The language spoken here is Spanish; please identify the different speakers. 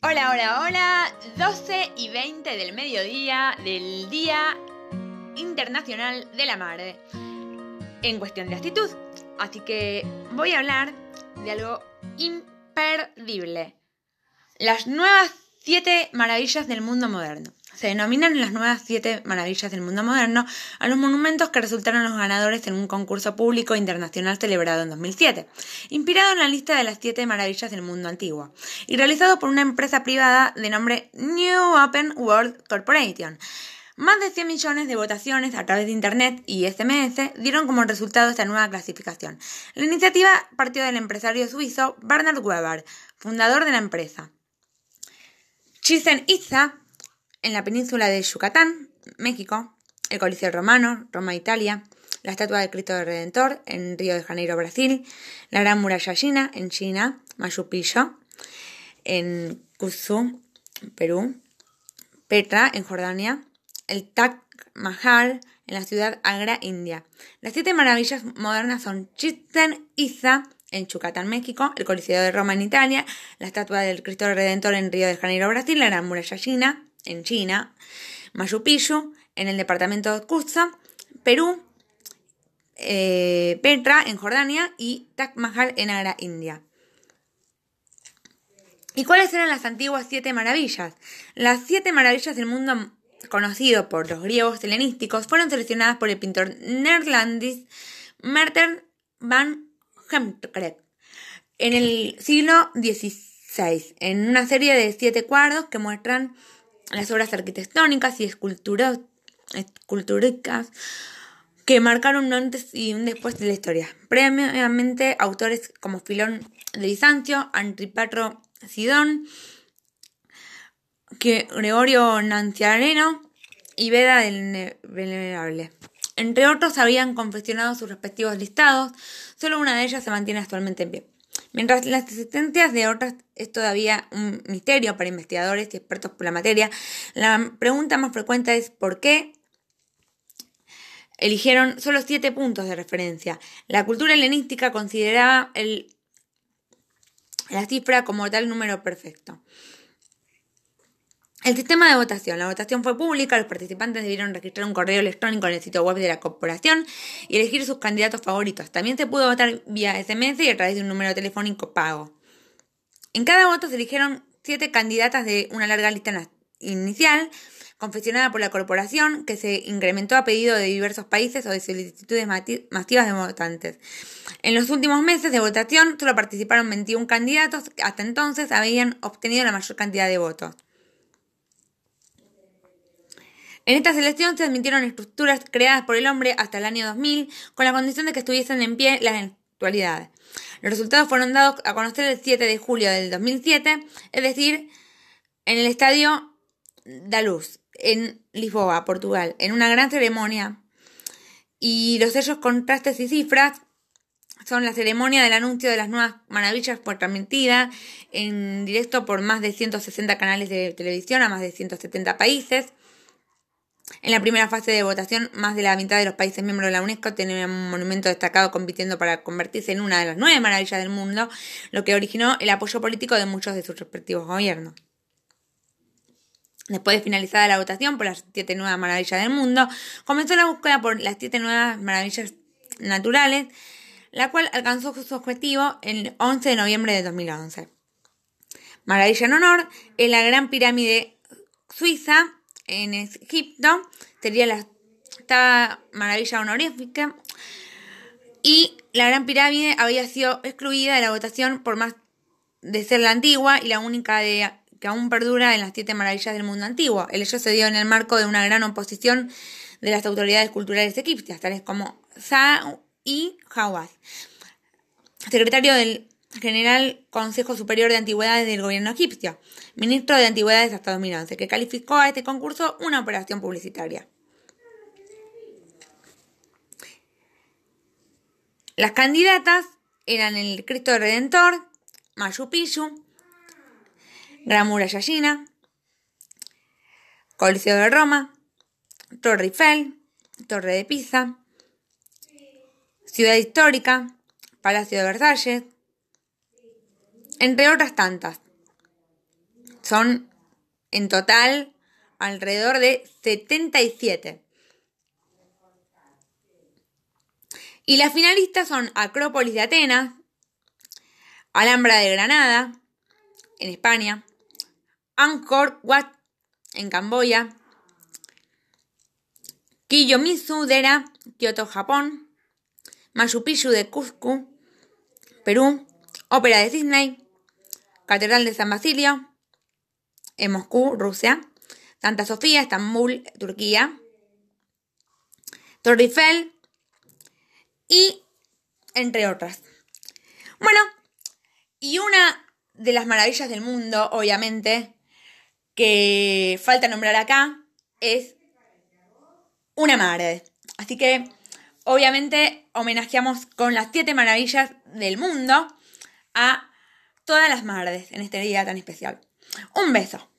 Speaker 1: Hola, hola, hola. 12 y 20 del mediodía del Día Internacional de la Madre. En cuestión de actitud. Así que voy a hablar de algo imperdible. Las nuevas siete maravillas del mundo moderno. Se denominan las nuevas siete maravillas del mundo moderno a los monumentos que resultaron los ganadores en un concurso público internacional celebrado en 2007, inspirado en la lista de las siete maravillas del mundo antiguo, y realizado por una empresa privada de nombre New Open World Corporation. Más de 100 millones de votaciones a través de Internet y SMS dieron como resultado esta nueva clasificación. La iniciativa partió del empresario suizo Bernard Weber, fundador de la empresa. Chichen Itza en la península de Yucatán, México, el Coliseo Romano, Roma, Italia, la estatua del Cristo del Redentor en Río de Janeiro, Brasil, la Gran Muralla China en China, Machu Picchu en Cuzco, Perú, Petra en Jordania, el Taj Mahal en la ciudad Agra, India. Las siete maravillas modernas son Chichen Itza en Yucatán, México, el Coliseo de Roma en Italia, la estatua del Cristo Redentor en Río de Janeiro, Brasil, la Gran Muralla China en China, Machu Picchu en el departamento de Cuzco, Perú, eh, Petra en Jordania y Taj Mahal en Agra, India. ¿Y cuáles eran las antiguas siete maravillas? Las siete maravillas del mundo conocido por los griegos helenísticos fueron seleccionadas por el pintor neerlandés Merten van Hemkreek en el siglo XVI, en una serie de siete cuadros que muestran las obras arquitectónicas y escultúricas que marcaron un antes y un después de la historia. Previamente, autores como Filón de Bizancio, Antipatro Sidón, que Gregorio Nanciareno y Veda del Venerable. Entre otros, habían confeccionado sus respectivos listados, solo una de ellas se mantiene actualmente en pie. Mientras las existencias de otras es todavía un misterio para investigadores y expertos por la materia, la pregunta más frecuente es ¿por qué eligieron solo siete puntos de referencia? La cultura helenística consideraba el, la cifra como tal número perfecto. El sistema de votación. La votación fue pública, los participantes debieron registrar un correo electrónico en el sitio web de la corporación y elegir sus candidatos favoritos. También se pudo votar vía SMS y a través de un número telefónico pago. En cada voto se eligieron siete candidatas de una larga lista inicial, confeccionada por la corporación, que se incrementó a pedido de diversos países o de solicitudes masivas de votantes. En los últimos meses de votación solo participaron 21 candidatos que hasta entonces habían obtenido la mayor cantidad de votos. En esta selección se admitieron estructuras creadas por el hombre hasta el año 2000 con la condición de que estuviesen en pie las actualidades. Los resultados fueron dados a conocer el 7 de julio del 2007, es decir, en el estadio da Luz, en Lisboa, Portugal, en una gran ceremonia. Y los sellos contrastes y cifras son la ceremonia del anuncio de las nuevas maravillas por transmitida en directo por más de 160 canales de televisión a más de 170 países. En la primera fase de votación, más de la mitad de los países miembros de la UNESCO tenían un monumento destacado compitiendo para convertirse en una de las nueve maravillas del mundo, lo que originó el apoyo político de muchos de sus respectivos gobiernos. Después de finalizada la votación por las siete nuevas maravillas del mundo, comenzó la búsqueda por las siete nuevas maravillas naturales, la cual alcanzó su objetivo el 11 de noviembre de 2011. Maravilla en honor es la Gran Pirámide Suiza, en Egipto, sería la maravilla honorífica, y la Gran Pirámide había sido excluida de la votación por más de ser la antigua y la única de, que aún perdura en las siete maravillas del mundo antiguo. El hecho se dio en el marco de una gran oposición de las autoridades culturales egipcias, tales como Sa y Hawass, secretario del General Consejo Superior de Antigüedades del Gobierno egipcio, ministro de Antigüedades hasta 2011, que calificó a este concurso una operación publicitaria. Las candidatas eran el Cristo Redentor, Machu Picchu, Gran Muralla China, Coliseo de Roma, Torre Eiffel, Torre de Pisa, Ciudad Histórica, Palacio de Versalles, entre otras tantas. Son en total alrededor de 77. Y las finalistas son Acrópolis de Atenas, Alhambra de Granada, en España, Angkor Wat, en Camboya, Kiyomizu Dera, Kyoto, Japón, Machu Picchu de Cusco, Perú, Ópera de Sydney, Catedral de San Basilio, en Moscú, Rusia, Santa Sofía, Estambul, Turquía, Torre Eiffel y entre otras. Bueno, y una de las maravillas del mundo, obviamente, que falta nombrar acá, es una madre. Así que, obviamente, homenajeamos con las siete maravillas del mundo a todas las madres en este día tan especial. Un beso.